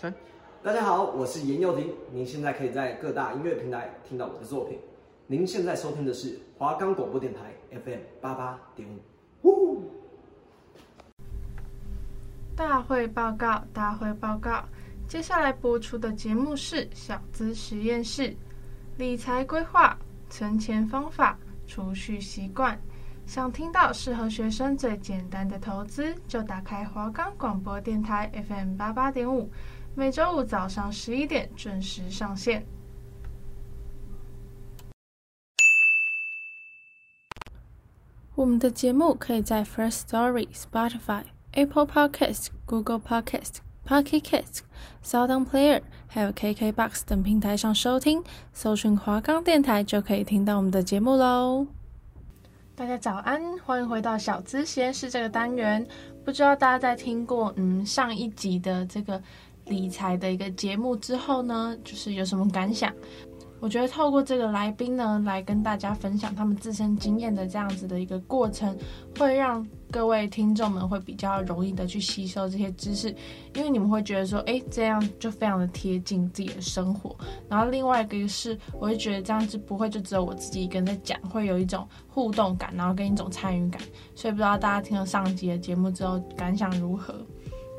三，大家好，我是严幼婷。您现在可以在各大音乐平台听到我的作品。您现在收听的是华冈广播电台 FM 八八点五。大会报告，大会报告。接下来播出的节目是小资实验室，理财规划、存钱方法、储蓄习惯。想听到适合学生最简单的投资，就打开华冈广播电台 FM 八八点五。每周五早上十一点准时上线。我们的节目可以在 First Story、Spotify、Apple Podcast、Google Podcast、Pocket Cast、Sound Player，还有 KKBox 等平台上收听。搜寻华冈电台就可以听到我们的节目喽。大家早安，欢迎回到小资实验室这个单元。不知道大家在听过嗯上一集的这个。理财的一个节目之后呢，就是有什么感想？我觉得透过这个来宾呢，来跟大家分享他们自身经验的这样子的一个过程，会让各位听众们会比较容易的去吸收这些知识，因为你们会觉得说，哎，这样就非常的贴近自己的生活。然后另外一个是，我会觉得这样子不会就只有我自己一个人在讲，会有一种互动感，然后跟一种参与感。所以不知道大家听了上集的节目之后感想如何？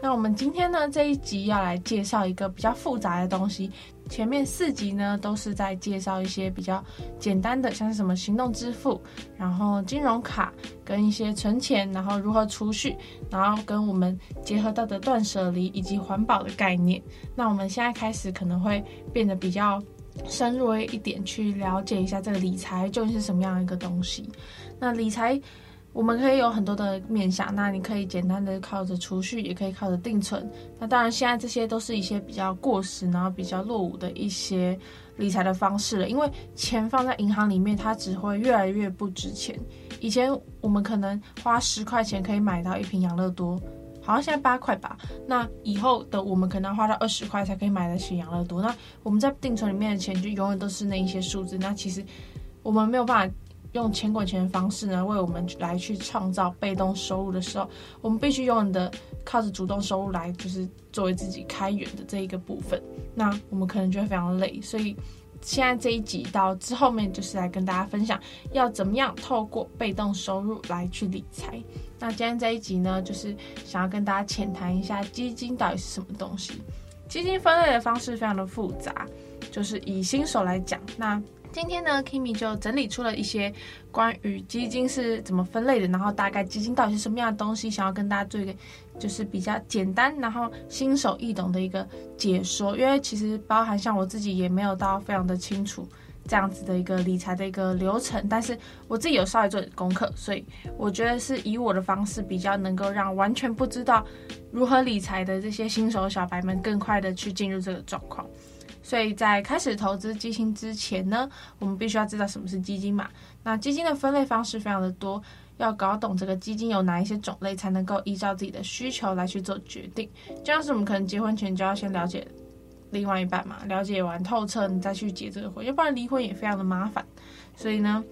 那我们今天呢，这一集要来介绍一个比较复杂的东西。前面四集呢都是在介绍一些比较简单的，像是什么行动支付，然后金融卡跟一些存钱，然后如何储蓄，然后跟我们结合到的断舍离以及环保的概念。那我们现在开始可能会变得比较深入一点，去了解一下这个理财究竟是什么样一个东西。那理财。我们可以有很多的面向，那你可以简单的靠着储蓄，也可以靠着定存。那当然，现在这些都是一些比较过时，然后比较落伍的一些理财的方式了。因为钱放在银行里面，它只会越来越不值钱。以前我们可能花十块钱可以买到一瓶养乐多，好像现在八块吧。那以后的我们可能要花到二十块才可以买得起养乐多。那我们在定存里面的钱就永远都是那一些数字。那其实我们没有办法。用钱滚钱的方式呢，为我们来去创造被动收入的时候，我们必须用的靠着主动收入来，就是作为自己开源的这一个部分。那我们可能就会非常累，所以现在这一集到之后面就是来跟大家分享，要怎么样透过被动收入来去理财。那今天这一集呢，就是想要跟大家浅谈一下基金到底是什么东西。基金分类的方式非常的复杂，就是以新手来讲，那。今天呢，Kimi 就整理出了一些关于基金是怎么分类的，然后大概基金到底是什么样的东西，想要跟大家做一个就是比较简单，然后新手易懂的一个解说。因为其实包含像我自己也没有到非常的清楚这样子的一个理财的一个流程，但是我自己有稍微做点功课，所以我觉得是以我的方式比较能够让完全不知道如何理财的这些新手小白们更快的去进入这个状况。所以在开始投资基金之前呢，我们必须要知道什么是基金嘛。那基金的分类方式非常的多，要搞懂这个基金有哪一些种类，才能够依照自己的需求来去做决定。就像是我们可能结婚前就要先了解另外一半嘛，了解完透彻，你再去结这个婚，要不然离婚也非常的麻烦。所以呢，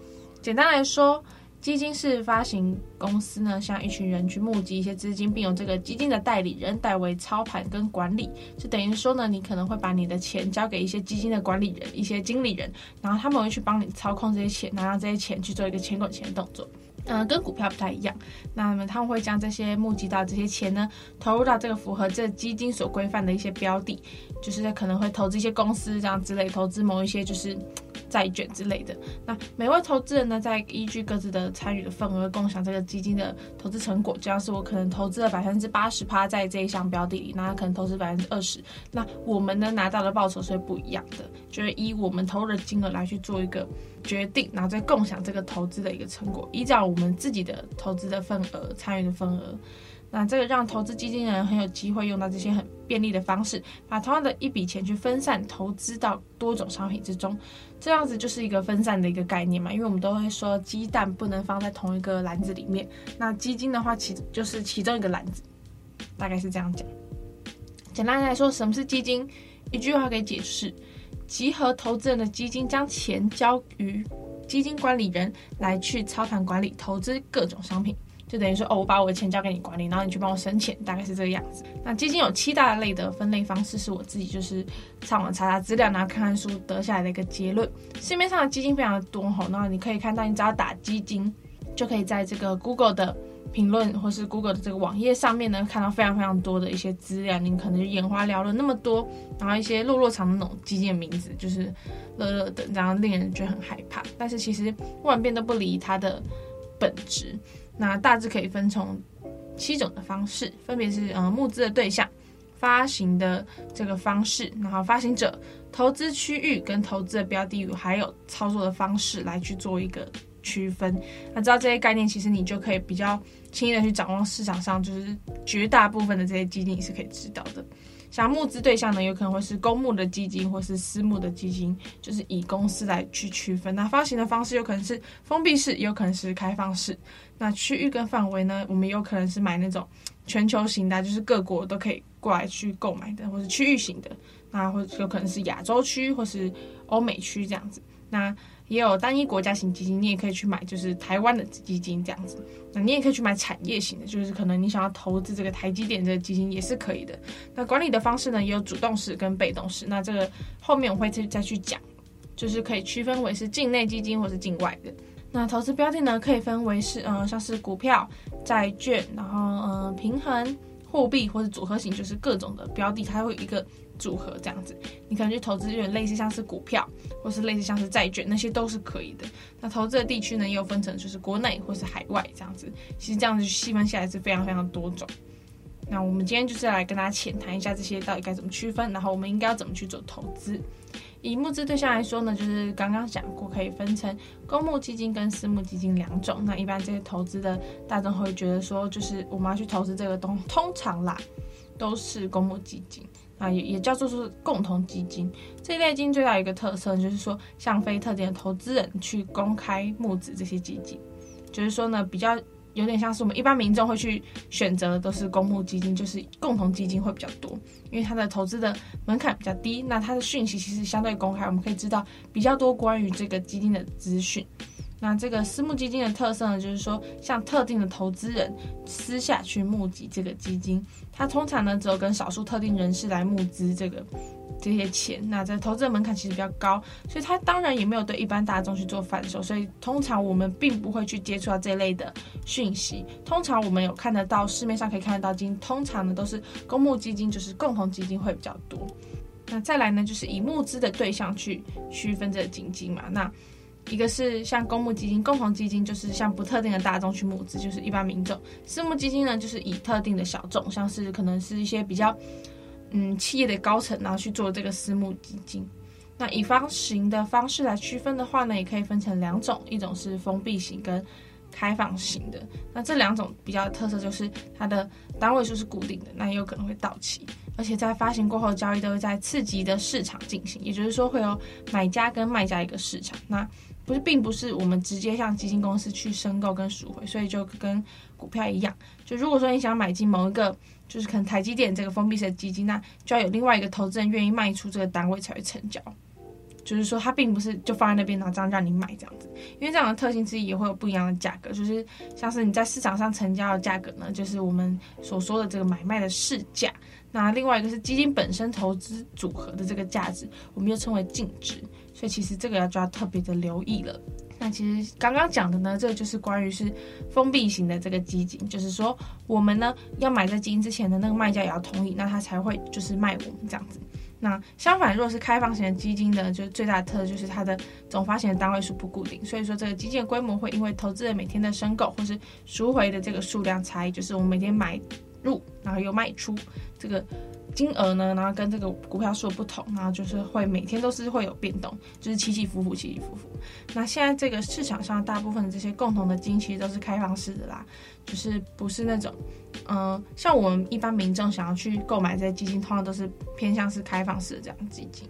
简单来说。基金是发行公司呢，向一群人去募集一些资金，并由这个基金的代理人代为操盘跟管理，就等于说呢，你可能会把你的钱交给一些基金的管理人、一些经理人，然后他们会去帮你操控这些钱，然后让这些钱去做一个钱滚钱的动作。嗯、跟股票不太一样。那么他们会将这些募集到这些钱呢，投入到这个符合这基金所规范的一些标的，就是可能会投资一些公司这样之类，投资某一些就是。债券之类的，那每位投资人呢，在依据各自的参与的份额，共享这个基金的投资成果。这样是我可能投资了百分之八十趴在这一项标的里，那可能投资百分之二十，那我们呢拿到的报酬是不一样的，就是以我们投入的金额来去做一个决定，然后再共享这个投资的一个成果，依照我们自己的投资的份额、参与的份额。那这个让投资基金人很有机会用到这些很便利的方式，把同样的一笔钱去分散投资到多种商品之中，这样子就是一个分散的一个概念嘛。因为我们都会说鸡蛋不能放在同一个篮子里面，那基金的话其就是其中一个篮子，大概是这样讲。简单来说，什么是基金？一句话可以解释：集合投资人的基金，将钱交于基金管理人来去操盘管理投资各种商品。就等于说哦，我把我的钱交给你管理，然后你去帮我生钱，大概是这个样子。那基金有七大类的分类方式，是我自己就是上网查查资料，然后看看书得下来的一个结论。市面上的基金非常的多哈，那你可以看到，你只要打基金，就可以在这个 Google 的。评论或是 Google 的这个网页上面呢，看到非常非常多的一些资料，你可能就眼花缭乱那么多，然后一些落落长的那种基金的名字，就是乐乐的，然后令人觉得很害怕。但是其实万变都不离它的本质。那大致可以分成七种的方式，分别是呃募资的对象、发行的这个方式，然后发行者、投资区域跟投资的标的物，还有操作的方式来去做一个。区分，那知道这些概念，其实你就可以比较轻易的去掌握市场上就是绝大部分的这些基金，你是可以知道的。像募资对象呢，有可能会是公募的基金或是私募的基金，就是以公司来去区分。那发行的方式有可能是封闭式，也有可能是开放式。那区域跟范围呢，我们有可能是买那种全球型的，就是各国都可以过来去购买的，或是区域型的。那或者有可能是亚洲区或是欧美区这样子。那也有单一国家型基金，你也可以去买，就是台湾的基金这样子。那你也可以去买产业型的，就是可能你想要投资这个台积电这个基金也是可以的。那管理的方式呢，也有主动式跟被动式。那这个后面我会再再去讲，就是可以区分为是境内基金或是境外的。那投资标的呢，可以分为是嗯、像是股票、债券，然后嗯、平衡货币或者组合型，就是各种的标的，它会有一个。组合这样子，你可能去投资有点类似像是股票，或是类似像是债券，那些都是可以的。那投资的地区呢，也有分成就是国内或是海外这样子。其实这样子细分下来是非常非常多种。那我们今天就是来跟大家浅谈一下这些到底该怎么区分，然后我们应该要怎么去做投资。以募资对象来说呢，就是刚刚讲过，可以分成公募基金跟私募基金两种。那一般这些投资的大众会觉得说，就是我们要去投资这个东，通常啦都是公募基金。啊，也也叫做是共同基金。这一类基金最大一个特色就是说，向非特定的投资人去公开募资这些基金，就是说呢，比较有点像是我们一般民众会去选择的都是公募基金，就是共同基金会比较多，因为它的投资的门槛比较低，那它的讯息其实相对公开，我们可以知道比较多关于这个基金的资讯。那这个私募基金的特色呢，就是说，像特定的投资人私下去募集这个基金，它通常呢只有跟少数特定人士来募资这个这些钱。那这投资的门槛其实比较高，所以它当然也没有对一般大众去做贩售，所以通常我们并不会去接触到这类的讯息。通常我们有看得到市面上可以看得到基金，通常呢都是公募基金，就是共同基金会比较多。那再来呢，就是以募资的对象去区分这个基金嘛，那。一个是像公募基金、共同基金，就是像不特定的大众去募资，就是一般民众；私募基金呢，就是以特定的小众，像是可能是一些比较嗯企业的高层，然后去做这个私募基金。那以发行的方式来区分的话呢，也可以分成两种，一种是封闭型跟开放型的。那这两种比较特色就是它的单位数是固定的，那也有可能会到期，而且在发行过后交易都会在次级的市场进行，也就是说会有买家跟卖家一个市场。那不是，并不是我们直接向基金公司去申购跟赎回，所以就跟股票一样。就如果说你想买进某一个，就是可能台积电这个封闭式的基金，那就要有另外一个投资人愿意卖出这个单位才会成交。就是说，它并不是就放在那边，然后这样让你买这样子。因为这样的特性之一也会有不一样的价格，就是像是你在市场上成交的价格呢，就是我们所说的这个买卖的市价。那另外一个是基金本身投资组合的这个价值，我们又称为净值。所以其实这个要就要特别的留意了。那其实刚刚讲的呢，这个就是关于是封闭型的这个基金，就是说我们呢要买这基金之前的那个卖家也要同意，那他才会就是卖我们这样子。那相反，如果是开放型的基金呢，就最大的特色就是它的总发行的单位数不固定，所以说这个基金的规模会因为投资人每天的申购或是赎回的这个数量差异，就是我们每天买入然后又卖出这个。金额呢，然后跟这个股票数不同，然后就是会每天都是会有变动，就是起起伏伏，起起伏伏。那现在这个市场上大部分的这些共同的基金其实都是开放式的啦，就是不是那种，嗯、像我们一般民众想要去购买这些基金，通常都是偏向是开放式的这样基金。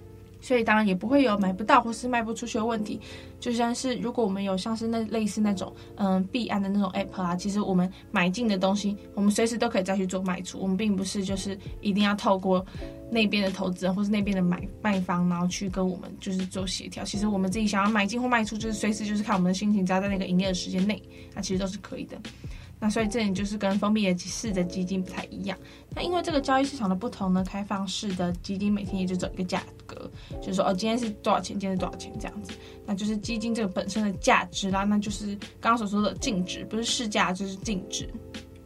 所以当然也不会有买不到或是卖不出去的问题，就像是如果我们有像是那类似那种嗯币安的那种 app 啊，其实我们买进的东西，我们随时都可以再去做卖出，我们并不是就是一定要透过那边的投资人或是那边的买卖方，然后去跟我们就是做协调。其实我们自己想要买进或卖出，就是随时就是看我们的心情，只要在那个营业的时间内，那其实都是可以的。那所以这里就是跟封闭的式的基金不太一样。那因为这个交易市场的不同呢，开放式的基金每天也就走一个价格，就是说哦，今天是多少钱，今天是多少钱这样子。那就是基金这个本身的价值啦，那就是刚刚所说的净值，不是市价，就是净值。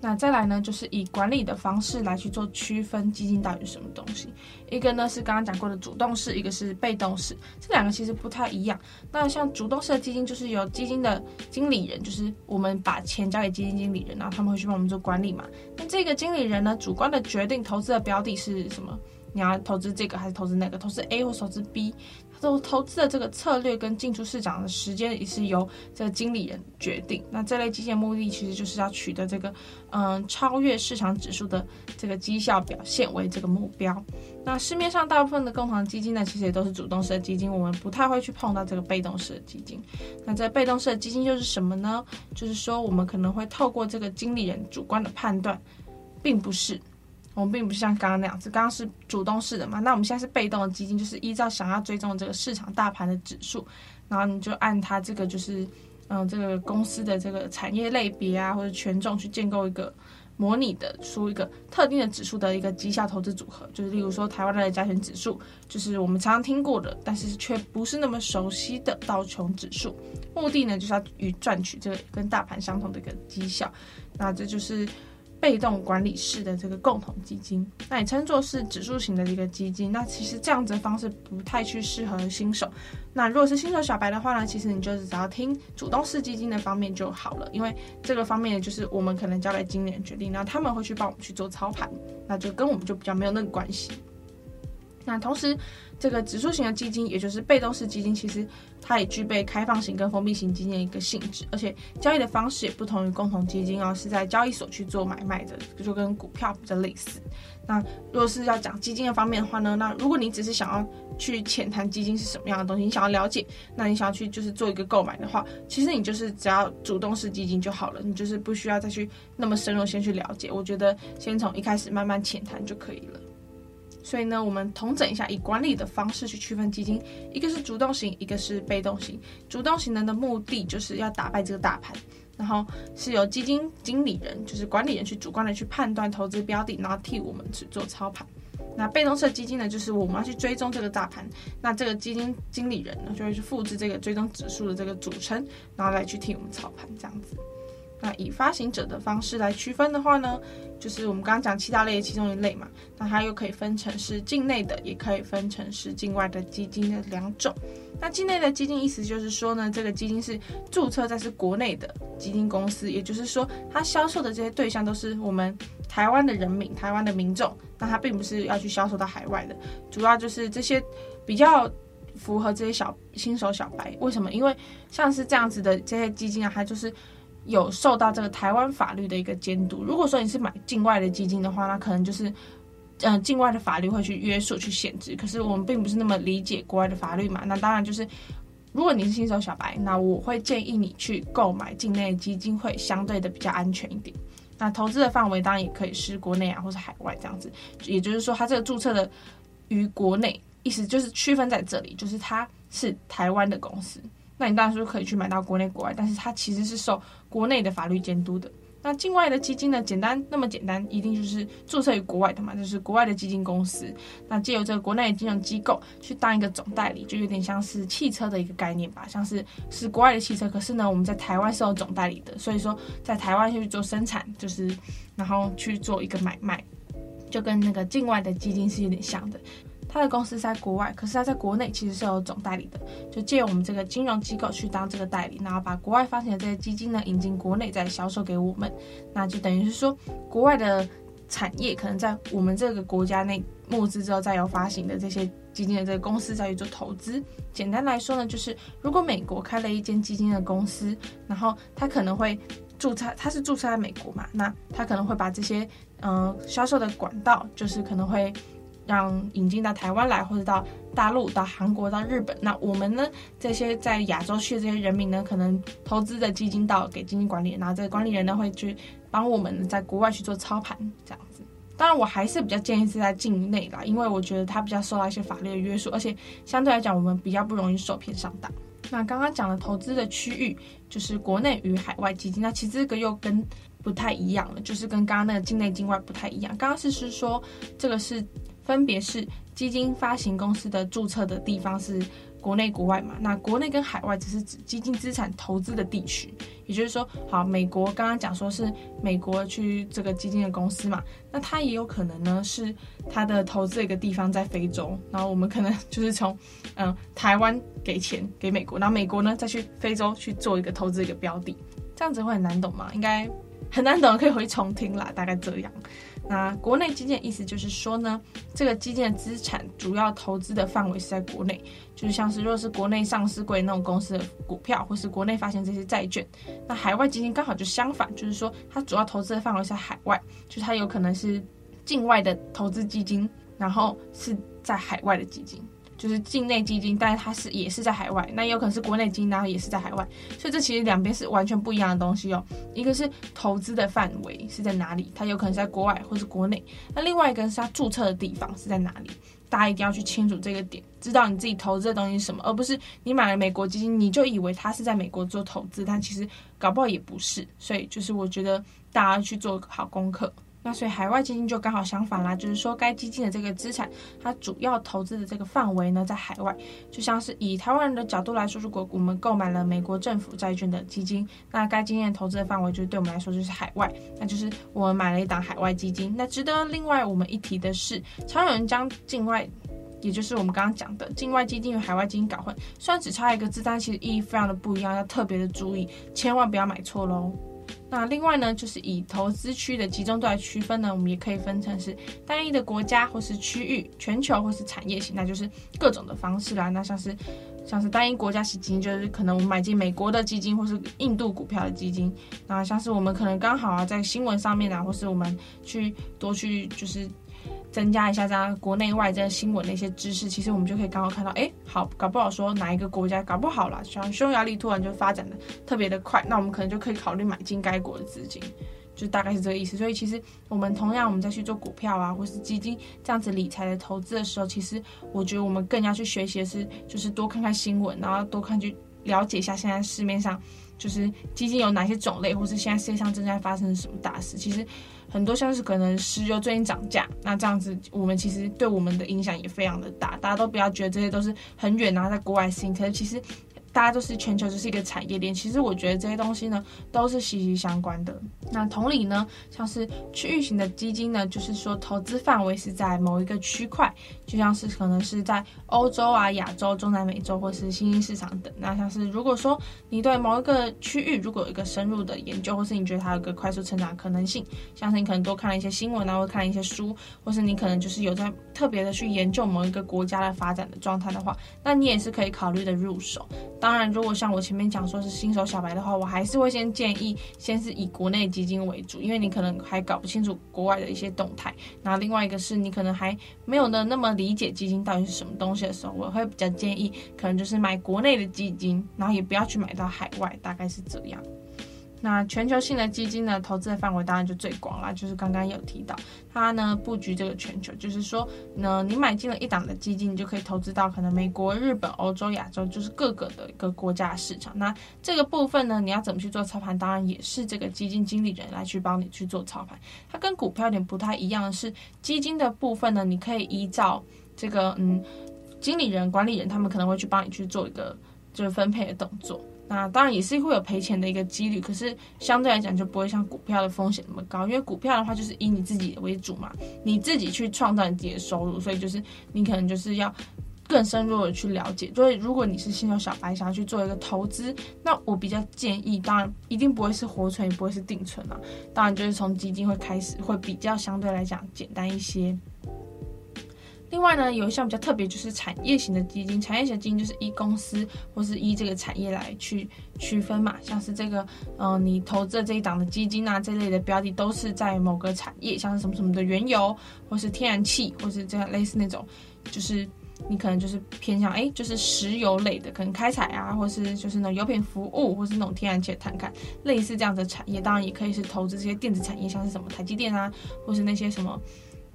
那再来呢，就是以管理的方式来去做区分基金到底是什么东西。一个呢是刚刚讲过的主动式，一个是被动式，这两个其实不太一样。那像主动式的基金，就是由基金的经理人，就是我们把钱交给基金经理人，然后他们会去帮我们做管理嘛。那这个经理人呢，主观的决定投资的标的是什么？你要投资这个还是投资那个？投资 A 或投资 B？投投资的这个策略跟进出市场的时间也是由这个经理人决定。那这类基金的目的其实就是要取得这个，嗯，超越市场指数的这个绩效表现为这个目标。那市面上大部分的共同基金呢，其实也都是主动式的基金，我们不太会去碰到这个被动式的基金。那这被动式的基金又是什么呢？就是说我们可能会透过这个经理人主观的判断，并不是。我们并不是像刚刚那样子，刚刚是主动式的嘛，那我们现在是被动的基金，就是依照想要追踪这个市场大盘的指数，然后你就按它这个就是，嗯，这个公司的这个产业类别啊或者权重去建构一个模拟的出一个特定的指数的一个绩效投资组合，就是例如说台湾的加权指数，就是我们常常听过的，但是却不是那么熟悉的道琼指数，目的呢就是要与赚取这个跟大盘相同的一个绩效，那这就是。被动管理式的这个共同基金，那也称作是指数型的一个基金，那其实这样子的方式不太去适合新手。那如果是新手小白的话呢，其实你就是只要听主动式基金的方面就好了，因为这个方面就是我们可能交给经理人决定，然后他们会去帮我们去做操盘，那就跟我们就比较没有那个关系。那同时，这个指数型的基金，也就是被动式基金，其实它也具备开放型跟封闭型基金的一个性质，而且交易的方式也不同于共同基金哦，是在交易所去做买卖的，就跟股票比较类似。那如果是要讲基金的方面的话呢，那如果你只是想要去浅谈基金是什么样的东西，你想要了解，那你想要去就是做一个购买的话，其实你就是只要主动式基金就好了，你就是不需要再去那么深入先去了解。我觉得先从一开始慢慢浅谈就可以了。所以呢，我们统整一下，以管理的方式去区分基金，一个是主动型，一个是被动型。主动型的的目的就是要打败这个大盘，然后是由基金经理人，就是管理人去主观的去判断投资标的，然后替我们去做操盘。那被动式基金呢，就是我们要去追踪这个大盘，那这个基金经理人呢，就会去复制这个追踪指数的这个组成，然后来去替我们操盘，这样子。那以发行者的方式来区分的话呢，就是我们刚刚讲七大类其中一类嘛，那它又可以分成是境内的，也可以分成是境外的基金的两种。那境内的基金意思就是说呢，这个基金是注册在是国内的基金公司，也就是说它销售的这些对象都是我们台湾的人民、台湾的民众，那它并不是要去销售到海外的，主要就是这些比较符合这些小新手小白。为什么？因为像是这样子的这些基金啊，它就是。有受到这个台湾法律的一个监督。如果说你是买境外的基金的话，那可能就是，嗯、境外的法律会去约束、去限制。可是我们并不是那么理解国外的法律嘛。那当然就是，如果你是新手小白，那我会建议你去购买境内基金，会相对的比较安全一点。那投资的范围当然也可以是国内啊，或是海外这样子。也就是说，它这个注册的于国内，意思就是区分在这里，就是它是台湾的公司。那你当然说可以去买到国内国外，但是它其实是受国内的法律监督的。那境外的基金呢？简单那么简单，一定就是注册于国外的嘛，就是国外的基金公司。那借由这个国内的金融机构去当一个总代理，就有点像是汽车的一个概念吧，像是是国外的汽车，可是呢我们在台湾是有总代理的，所以说在台湾去做生产，就是然后去做一个买卖，就跟那个境外的基金是有点像的。他的公司在国外，可是他在国内其实是有总代理的，就借我们这个金融机构去当这个代理，然后把国外发行的这些基金呢引进国内再销售给我们，那就等于是说国外的产业可能在我们这个国家内募资之后再有发行的这些基金的这个公司再去做投资。简单来说呢，就是如果美国开了一间基金的公司，然后他可能会注册，他是注册在美国嘛，那他可能会把这些嗯、销售的管道，就是可能会。让引进到台湾来，或者到大陆、到韩国、到日本。那我们呢？这些在亚洲区的这些人民呢，可能投资的基金到给基金管理，然后这个管理人呢会去帮我们在国外去做操盘，这样子。当然，我还是比较建议是在境内啦，因为我觉得它比较受到一些法律的约束，而且相对来讲，我们比较不容易受骗上当。那刚刚讲的投资的区域就是国内与海外基金，那其实这个又跟不太一样了，就是跟刚刚那个境内境外不太一样。刚刚是是说这个是分别是基金发行公司的注册的地方是国内国外嘛？那国内跟海外只是指基金资产投资的地区，也就是说，好，美国刚刚讲说是美国去这个基金的公司嘛，那它也有可能呢是它的投资的一个地方在非洲，然后我们可能就是从嗯台湾给钱给美国，然后美国呢再去非洲去做一个投资一个标的，这样子会很难懂吗？应该很难懂，可以回重听啦，大概这样。那国内基建意思就是说呢，这个基建资产主要投资的范围是在国内，就是像是若是国内上市贵那种公司的股票，或是国内发行这些债券。那海外基金刚好就相反，就是说它主要投资的范围是在海外，就是它有可能是境外的投资基金，然后是在海外的基金。就是境内基金，但是它是也是在海外，那也有可能是国内基金，然后也是在海外，所以这其实两边是完全不一样的东西哦。一个是投资的范围是在哪里，它有可能是在国外或是国内，那另外一个是它注册的地方是在哪里，大家一定要去清楚这个点，知道你自己投资的东西是什么，而不是你买了美国基金，你就以为它是在美国做投资，但其实搞不好也不是，所以就是我觉得大家去做好功课。那所以海外基金就刚好相反啦，就是说该基金的这个资产，它主要投资的这个范围呢，在海外。就像是以台湾人的角度来说，如果我们购买了美国政府债券的基金，那该基金投资的范围就是对我们来说就是海外，那就是我们买了一档海外基金。那值得另外我们一提的是，常有人将境外，也就是我们刚刚讲的境外基金与海外基金搞混，虽然只差一个字，但其实意义非常的不一样，要特别的注意，千万不要买错喽。那另外呢，就是以投资区的集中度来区分呢，我们也可以分成是单一的国家或是区域、全球或是产业型，那就是各种的方式啦。那像是像是单一国家型基金，就是可能我们买进美国的基金或是印度股票的基金。那像是我们可能刚好啊在新闻上面啊，或是我们去多去就是。增加一下这样国内外这新闻的一些知识，其实我们就可以刚好看到，哎，好，搞不好说哪一个国家搞不好了，像匈牙利突然就发展的特别的快，那我们可能就可以考虑买进该国的资金，就大概是这个意思。所以其实我们同样我们再去做股票啊，或是基金这样子理财的投资的时候，其实我觉得我们更要去学习的是，就是多看看新闻，然后多看去了解一下现在市面上就是基金有哪些种类，或是现在世界上正在发生什么大事，其实。很多像是可能石油最近涨价，那这样子我们其实对我们的影响也非常的大。大家都不要觉得这些都是很远，然后在国外事情，可是其实。大家都是全球就是一个产业链，其实我觉得这些东西呢都是息息相关的。那同理呢，像是区域型的基金呢，就是说投资范围是在某一个区块，就像是可能是在欧洲啊、亚洲、中南美洲或是新兴市场等。那像是如果说你对某一个区域如果有一个深入的研究，或是你觉得它有个快速成长可能性，像是你可能多看了一些新闻啊，或看一些书，或是你可能就是有在特别的去研究某一个国家的发展的状态的话，那你也是可以考虑的入手。当然，如果像我前面讲说是新手小白的话，我还是会先建议先是以国内基金为主，因为你可能还搞不清楚国外的一些动态。然后另外一个是你可能还没有呢那么理解基金到底是什么东西的时候，我会比较建议可能就是买国内的基金，然后也不要去买到海外，大概是这样。那全球性的基金呢，投资的范围当然就最广啦，就是刚刚有提到，它呢布局这个全球，就是说呢，你买进了一档的基金，你就可以投资到可能美国、日本、欧洲、亚洲，就是各个的一个国家市场。那这个部分呢，你要怎么去做操盘？当然也是这个基金经理人来去帮你去做操盘。它跟股票有点不太一样的是，基金的部分呢，你可以依照这个嗯，经理人、管理人，他们可能会去帮你去做一个就是分配的动作。那当然也是会有赔钱的一个几率，可是相对来讲就不会像股票的风险那么高，因为股票的话就是以你自己为主嘛，你自己去创造你自己的收入，所以就是你可能就是要更深入的去了解。所以如果你是新手小白想要去做一个投资，那我比较建议，当然一定不会是活存，也不会是定存啊，当然就是从基金会开始，会比较相对来讲简单一些。另外呢，有一项比较特别，就是产业型的基金。产业型基金就是依公司或是依这个产业来去区分嘛，像是这个，嗯、你投资的这一档的基金啊，这类的标的都是在某个产业，像是什么什么的原油，或是天然气，或是这样类似那种，就是你可能就是偏向哎，就是石油类的，可能开采啊，或是就是那油品服务，或是那种天然气的探勘，类似这样的产业。当然也可以是投资这些电子产业，像是什么台积电啊，或是那些什么。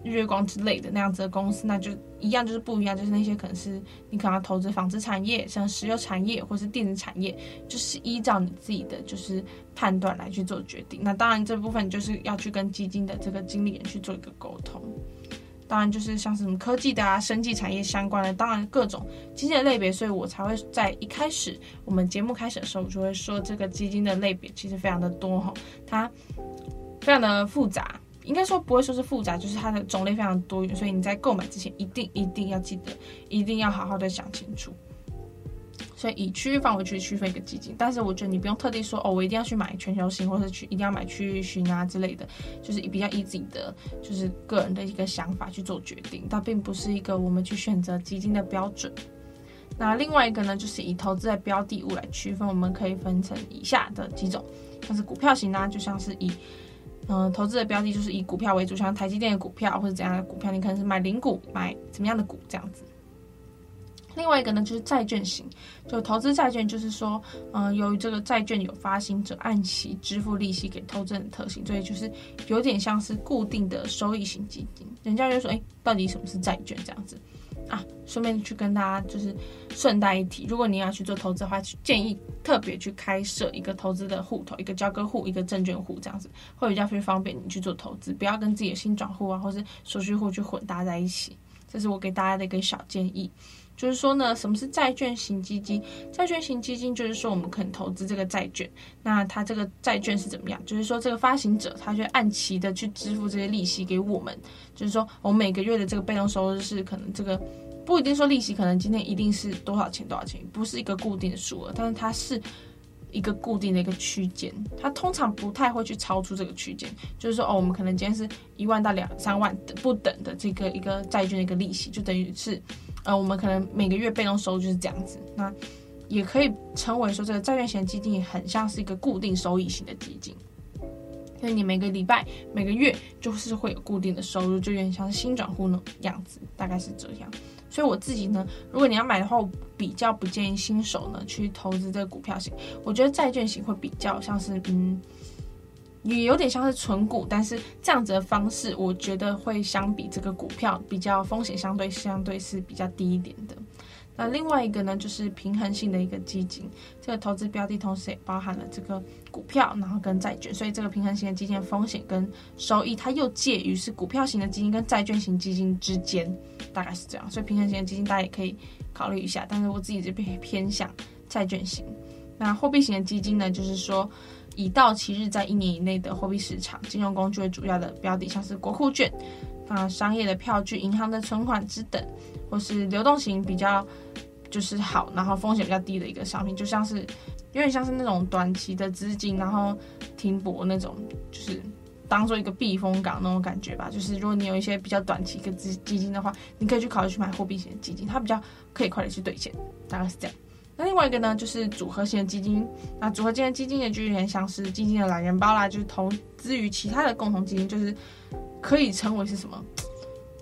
月光之类的那样子的公司，那就一样，就是不一样，就是那些可能是你可能要投资纺织产业，像石油产业或是电子产业，就是依照你自己的就是判断来去做决定。那当然这部分就是要去跟基金的这个经理人去做一个沟通。当然就是像什么科技的啊、生技产业相关的，当然各种基金的类别，所以我才会在一开始我们节目开始的时候，我就会说这个基金的类别其实非常的多哈，它非常的复杂。应该说不会说是复杂，就是它的种类非常多元，所以你在购买之前一定一定要记得，一定要好好的想清楚。所以以区域范围去区分一个基金，但是我觉得你不用特地说哦，我一定要去买全球型，或者去一定要买区域型啊之类的，就是比较以自己的就是个人的一个想法去做决定，它并不是一个我们去选择基金的标准。那另外一个呢，就是以投资的标的物来区分，我们可以分成以下的几种，像是股票型啊，就像是以。嗯，投资的标的就是以股票为主，像台积电的股票或者怎样的股票，你可能是买零股，买怎么样的股这样子。另外一个呢，就是债券型，就投资债券，就是说，嗯，由于这个债券有发行者按期支付利息给投资人的特性，所以就是有点像是固定的收益型基金。人家就说，哎，到底什么是债券这样子？啊，顺便去跟大家就是顺带一提，如果你要去做投资的话，建议特别去开设一个投资的户头，一个交割户，一个证券户，这样子会比较非方便你去做投资，不要跟自己的新转户啊，或是手续户去混搭在一起。这是我给大家的一个小建议，就是说呢，什么是债券型基金？债券型基金就是说我们肯投资这个债券，那它这个债券是怎么样？就是说这个发行者他就按期的去支付这些利息给我们。就是说，我们每个月的这个被动收入是可能这个不一定说利息，可能今天一定是多少钱多少钱，不是一个固定的数额，但是它是一个固定的一个区间，它通常不太会去超出这个区间。就是说，哦，我们可能今天是一万到两三万的不等的这个一个债券的一个利息，就等于是，呃，我们可能每个月被动收入就是这样子。那也可以称为说，这个债券型基金很像是一个固定收益型的基金。所以你每个礼拜、每个月就是会有固定的收入，就有点像是薪转户那样子，大概是这样。所以我自己呢，如果你要买的话，我比较不建议新手呢去投资这个股票型。我觉得债券型会比较像是，嗯，也有点像是存股，但是这样子的方式，我觉得会相比这个股票比较风险相对相对是比较低一点的。那另外一个呢，就是平衡性的一个基金，这个投资标的同时也包含了这个股票，然后跟债券，所以这个平衡型的基金的风险跟收益，它又介于是股票型的基金跟债券型基金之间，大概是这样。所以平衡型的基金大家也可以考虑一下，但是我自己这边偏向债券型。那货币型的基金呢，就是说以到期日在一年以内的货币市场金融工具为主要的标的，像是国库券。啊，商业的票据、银行的存款之等，或是流动型比较就是好，然后风险比较低的一个商品，就像是有点像是那种短期的资金，然后停泊那种，就是当做一个避风港那种感觉吧。就是如果你有一些比较短期的资基金的话，你可以去考虑去买货币型的基金，它比较可以快点去兑现，大概是这样。那另外一个呢，就是组合型基金。那组合型的基金也就有点像是基金的懒人包啦，就是投资于其他的共同基金，就是。可以称为是什么？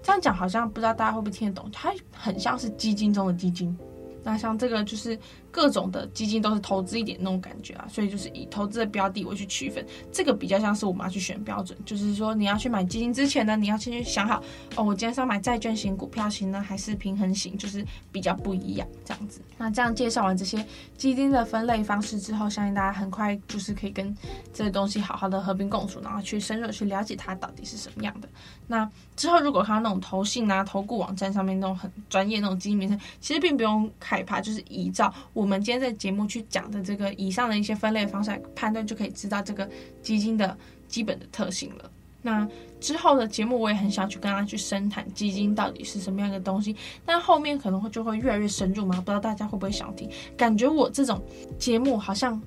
这样讲好像不知道大家会不会听得懂。它很像是基金中的基金。那像这个就是。各种的基金都是投资一点那种感觉啊，所以就是以投资的标的我去区分，这个比较像是我们要去选标准，就是说你要去买基金之前呢，你要先去想好哦，我今天是要买债券型、股票型呢，还是平衡型，就是比较不一样这样子。那这样介绍完这些基金的分类方式之后，相信大家很快就是可以跟这个东西好好的和平共处，然后去深入去了解它到底是什么样的。那之后如果看到那种投信啊、投顾网站上面那种很专业那种基金名称，其实并不用看害怕，就是依照我。们今天在节目去讲的这个以上的一些分类方式来判断，就可以知道这个基金的基本的特性了。那之后的节目我也很想去跟大家去深谈基金到底是什么样的东西，但后面可能会就会越来越深入嘛，不知道大家会不会想听？感觉我这种节目好像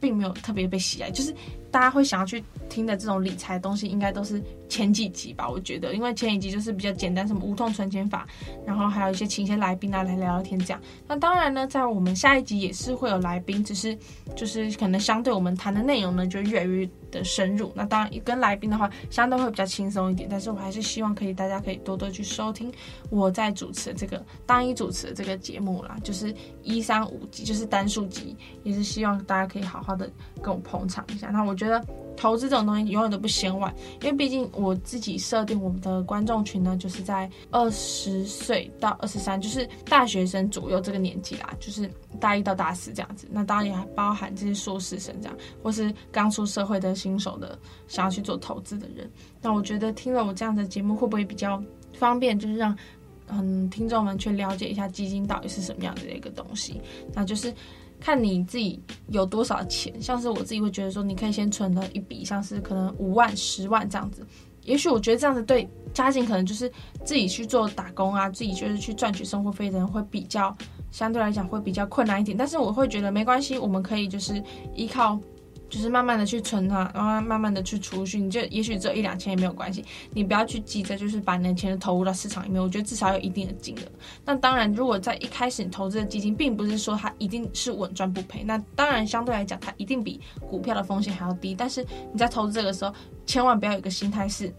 并没有特别被喜爱，就是大家会想要去听的这种理财东西，应该都是。前几集吧，我觉得，因为前几集就是比较简单，什么无痛存钱法，然后还有一些请一些来宾啊来聊聊天这样。那当然呢，在我们下一集也是会有来宾，只是就是可能相对我们谈的内容呢就越来越的深入。那当然跟来宾的话，相对会比较轻松一点。但是我还是希望可以大家可以多多去收听我在主持的这个单一主持的这个节目啦，就是一三五集，就是单数集，也是希望大家可以好好的跟我捧场一下。那我觉得。投资这种东西永远都不嫌晚，因为毕竟我自己设定我们的观众群呢，就是在二十岁到二十三，就是大学生左右这个年纪啦，就是大一到大四这样子。那当然也还包含这些硕士生这样，或是刚出社会的新手的想要去做投资的人。那我觉得听了我这样的节目会不会比较方便，就是让嗯听众们去了解一下基金到底是什么样的一个东西？那就是。看你自己有多少钱，像是我自己会觉得说，你可以先存了一笔，像是可能五万、十万这样子。也许我觉得这样子对家境可能就是自己去做打工啊，自己就是去赚取生活费的人会比较相对来讲会比较困难一点。但是我会觉得没关系，我们可以就是依靠。就是慢慢的去存它，然后慢慢的去储蓄，你就也许只有一两千也没有关系，你不要去急着就是把你的钱投入到市场里面。我觉得至少有一定的金额。那当然，如果在一开始你投资的基金，并不是说它一定是稳赚不赔，那当然相对来讲它一定比股票的风险还要低。但是你在投资这个时候，千万不要有个心态是，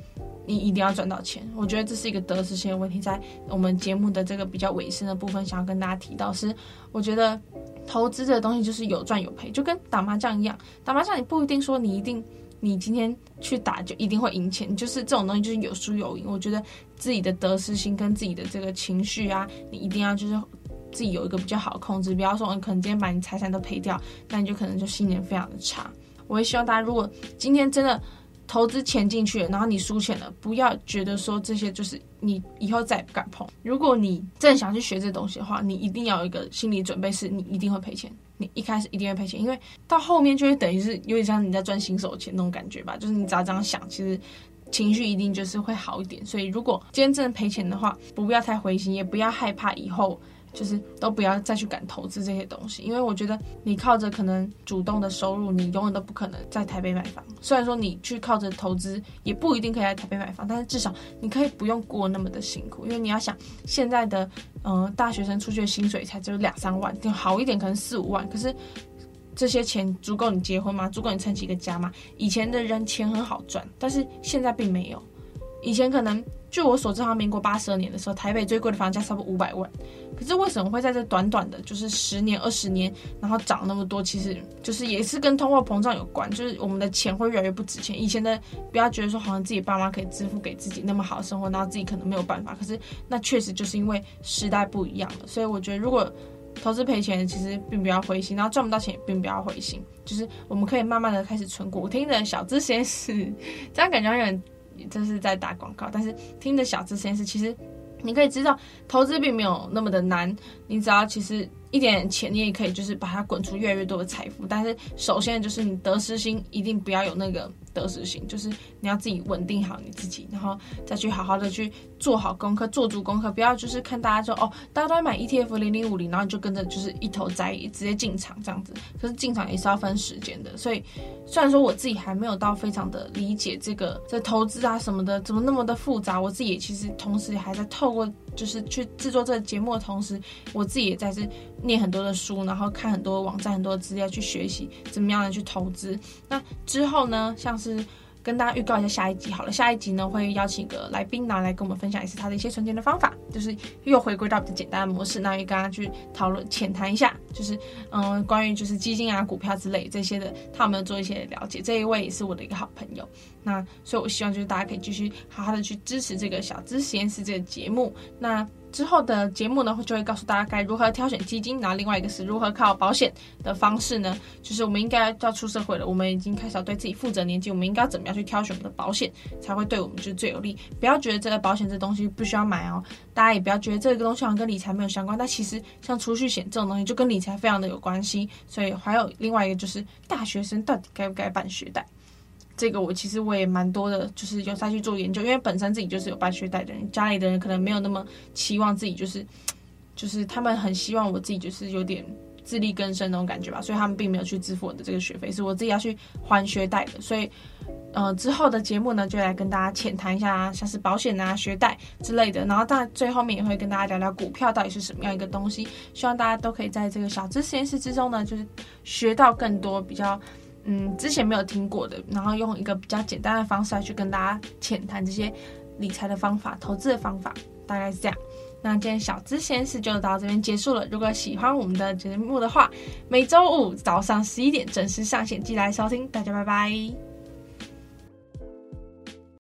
你一定要赚到钱。我觉得这是一个得失心的问题。在我们节目的这个比较尾声的部分，想要跟大家提到是，我觉得。投资这个东西就是有赚有赔，就跟打麻将一样。打麻将你不一定说你一定，你今天去打就一定会赢钱，就是这种东西就是有输有赢。我觉得自己的得失心跟自己的这个情绪啊，你一定要就是自己有一个比较好的控制。不要说你可能今天把你财产都赔掉，那你就可能就心情非常的差。我也希望大家，如果今天真的。投资钱进去了，然后你输钱了，不要觉得说这些就是你以后再也不敢碰。如果你真的想去学这东西的话，你一定要有一个心理准备，是你一定会赔钱。你一开始一定会赔钱，因为到后面就会等于是有点像你在赚新手钱那种感觉吧。就是你只要这样想，其实情绪一定就是会好一点。所以如果今天真的赔钱的话，不要太灰心，也不要害怕以后。就是都不要再去敢投资这些东西，因为我觉得你靠着可能主动的收入，你永远都不可能在台北买房。虽然说你去靠着投资，也不一定可以在台北买房，但是至少你可以不用过那么的辛苦。因为你要想，现在的呃大学生出去的薪水才只有两三万，就好一点可能四五万。可是这些钱足够你结婚吗？足够你撑起一个家吗？以前的人钱很好赚，但是现在并没有。以前可能。据我所知，好像民国八十二年的时候，台北最贵的房价差不多五百万。可是为什么会在这短短的，就是十年、二十年，然后涨那么多？其实就是也是跟通货膨胀有关，就是我们的钱会越来越不值钱。以前的不要觉得说好像自己爸妈可以支付给自己那么好的生活，然后自己可能没有办法。可是那确实就是因为时代不一样了。所以我觉得，如果投资赔钱，其实并不要灰心；然后赚不到钱，也并不要灰心。就是我们可以慢慢的开始存股，听着小资实验室，这样感觉有点。这是在打广告，但是听着小资实验室，其实你可以知道，投资并没有那么的难，你只要其实。一点钱，你也可以就是把它滚出越来越多的财富。但是首先就是你得失心一定不要有那个得失心，就是你要自己稳定好你自己，然后再去好好的去做好功课，做足功课。不要就是看大家说哦，大家都在买 ETF 零零五零，然后你就跟着就是一头栽直接进场这样子。可是进场也是要分时间的。所以虽然说我自己还没有到非常的理解这个这投资啊什么的怎么那么的复杂，我自己也其实同时还在透过就是去制作这个节目的同时，我自己也在这。念很多的书，然后看很多网站、很多资料去学习怎么样的去投资。那之后呢，像是跟大家预告一下下一集好了。下一集呢，会邀请一个来宾呢来跟我们分享一次他的一些存钱的方法，就是又回归到比较简单的模式，那也跟大家去讨论浅谈一下，就是嗯，关于就是基金啊、股票之类这些的，他有没有做一些了解？这一位也是我的一个好朋友。那所以，我希望就是大家可以继续好好的去支持这个小资实验室这个节目。那。之后的节目呢，就会告诉大家该如何挑选基金，然后另外一个是如何靠保险的方式呢？就是我们应该要出社会了，我们已经开始要对自己负责年纪，我们应该要怎么样去挑选我们的保险，才会对我们就是最有利？不要觉得这个保险这东西不需要买哦，大家也不要觉得这个东西好像跟理财没有相关，但其实像储蓄险这种东西就跟理财非常的有关系。所以还有另外一个就是大学生到底该不该办学贷？这个我其实我也蛮多的，就是有在去做研究，因为本身自己就是有办学贷的人，家里的人可能没有那么期望自己就是，就是他们很希望我自己就是有点自力更生那种感觉吧，所以他们并没有去支付我的这个学费，是我自己要去还学贷的。所以，呃，之后的节目呢，就来跟大家浅谈一下，像是保险啊、学贷之类的，然后当然最后面也会跟大家聊聊股票到底是什么样一个东西，希望大家都可以在这个小资实验室之中呢，就是学到更多比较。嗯，之前没有听过的，然后用一个比较简单的方式来去跟大家浅谈这些理财的方法、投资的方法，大概是这样。那今天小资闲事就到这边结束了。如果喜欢我们的节目的话，每周五早上十一点准时上线，记得来收听。大家拜拜。